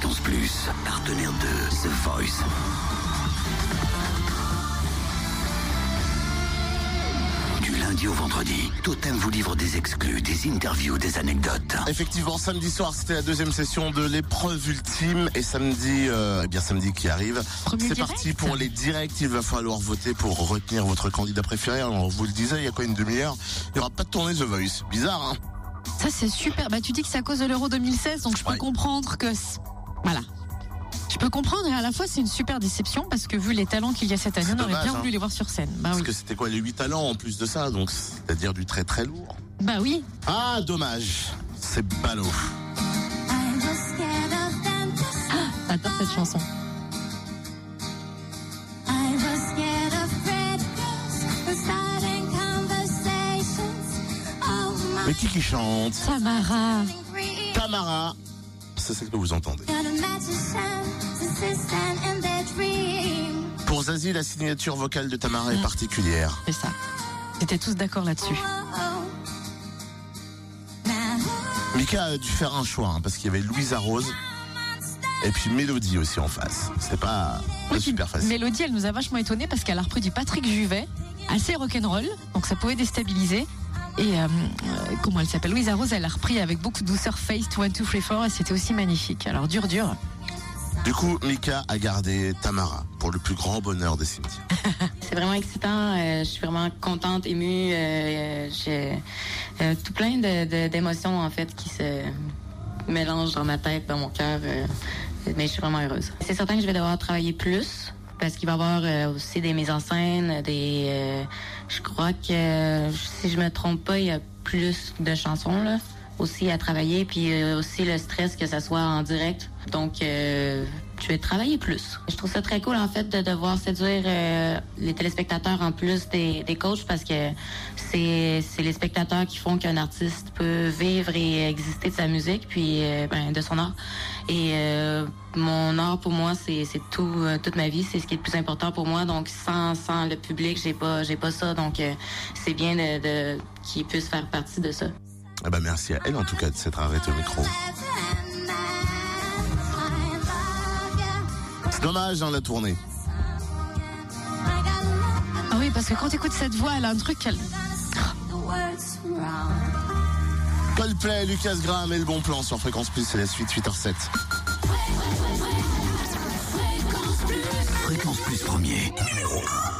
Fréquence Plus, partenaire de The Voice. Du lundi au vendredi, Totem vous livre des exclus, des interviews, des anecdotes. Effectivement, samedi soir, c'était la deuxième session de l'épreuve ultime. Et samedi, euh, eh bien samedi qui arrive, c'est parti pour les directs. Il va falloir voter pour retenir votre candidat préféré. Alors, on vous le disait, il y a quoi une demi-heure? Il n'y aura pas de tournée The Voice. Bizarre, hein? Ça, c'est super. Bah, tu dis que c'est à cause de l'Euro 2016, donc je peux Ouais. comprendre que. Voilà. Je peux comprendre et à la fois c'est une super déception parce que vu les talents qu'il y a cette année, on aurait bien hein. voulu les voir sur scène. Bah Parce oui. que c'était quoi les 8 talents en plus de ça, donc c'est-à-dire du très très lourd. Bah oui. Ah, dommage. C'est ballot. J'adore cette chanson. Mais qui qui chante? Tamara. Tamara. C'est celle que vous entendez. Pour Zazie, la signature vocale de Tamara est particulière. C'est ça. Ils étaient tous d'accord là-dessus. Mika a dû faire un choix, hein, parce qu'il y avait Louisa Rose et puis Mélodie aussi en face. C'est pas, pas Oui, super facile. Mélodie, elle nous a vachement étonnés parce qu'elle a repris du Patrick Juvet, assez rock'n'roll, donc ça pouvait déstabiliser. Et euh, euh, comment elle s'appelle? Louisa Rose, elle a repris avec beaucoup de douceur Face 1, 2, 3, 4 et c'était aussi magnifique. Alors dur, dur. Du coup, Mika a gardé Tamara pour le plus grand bonheur des cimetières. C'est vraiment excitant. euh, je suis vraiment contente, émue. euh, j'ai euh, tout plein d'émotions en fait qui se mélangent dans ma tête, dans mon cœur. euh, mais je suis vraiment heureuse. C'est certain que je vais devoir travailler plus parce qu'il va y avoir euh, aussi des mises en scène, des. euh, je crois que si je me trompe pas, il y a plus de chansons là aussi à travailler, puis euh, aussi le stress que ça soit en direct. Donc, travailler plus. Je trouve ça très cool, en fait, de devoir séduire euh, les téléspectateurs en plus des, des coachs parce que c'est les spectateurs qui font qu'un artiste peut vivre et exister de sa musique, puis euh, ben, de son art. Et euh, mon art, pour moi, c'est c'est tout, toute ma vie. C'est ce qui est le plus important pour moi. Donc, sans, sans le public, j'ai pas, pas ça. Donc, c'est bien de, de qu'ils puissent faire partie de ça. Ben, merci à elle en tout cas de s'être arrêtée au micro. Dommage hein, la tournée. Ah oui, parce que quand tu écoutes cette voix, elle a un truc qu'elle. Coldplay, Lucas Graham et le bon plan sur Fréquence Plus, c'est la suite 8h07. Fréquence Plus premier, numéro 1.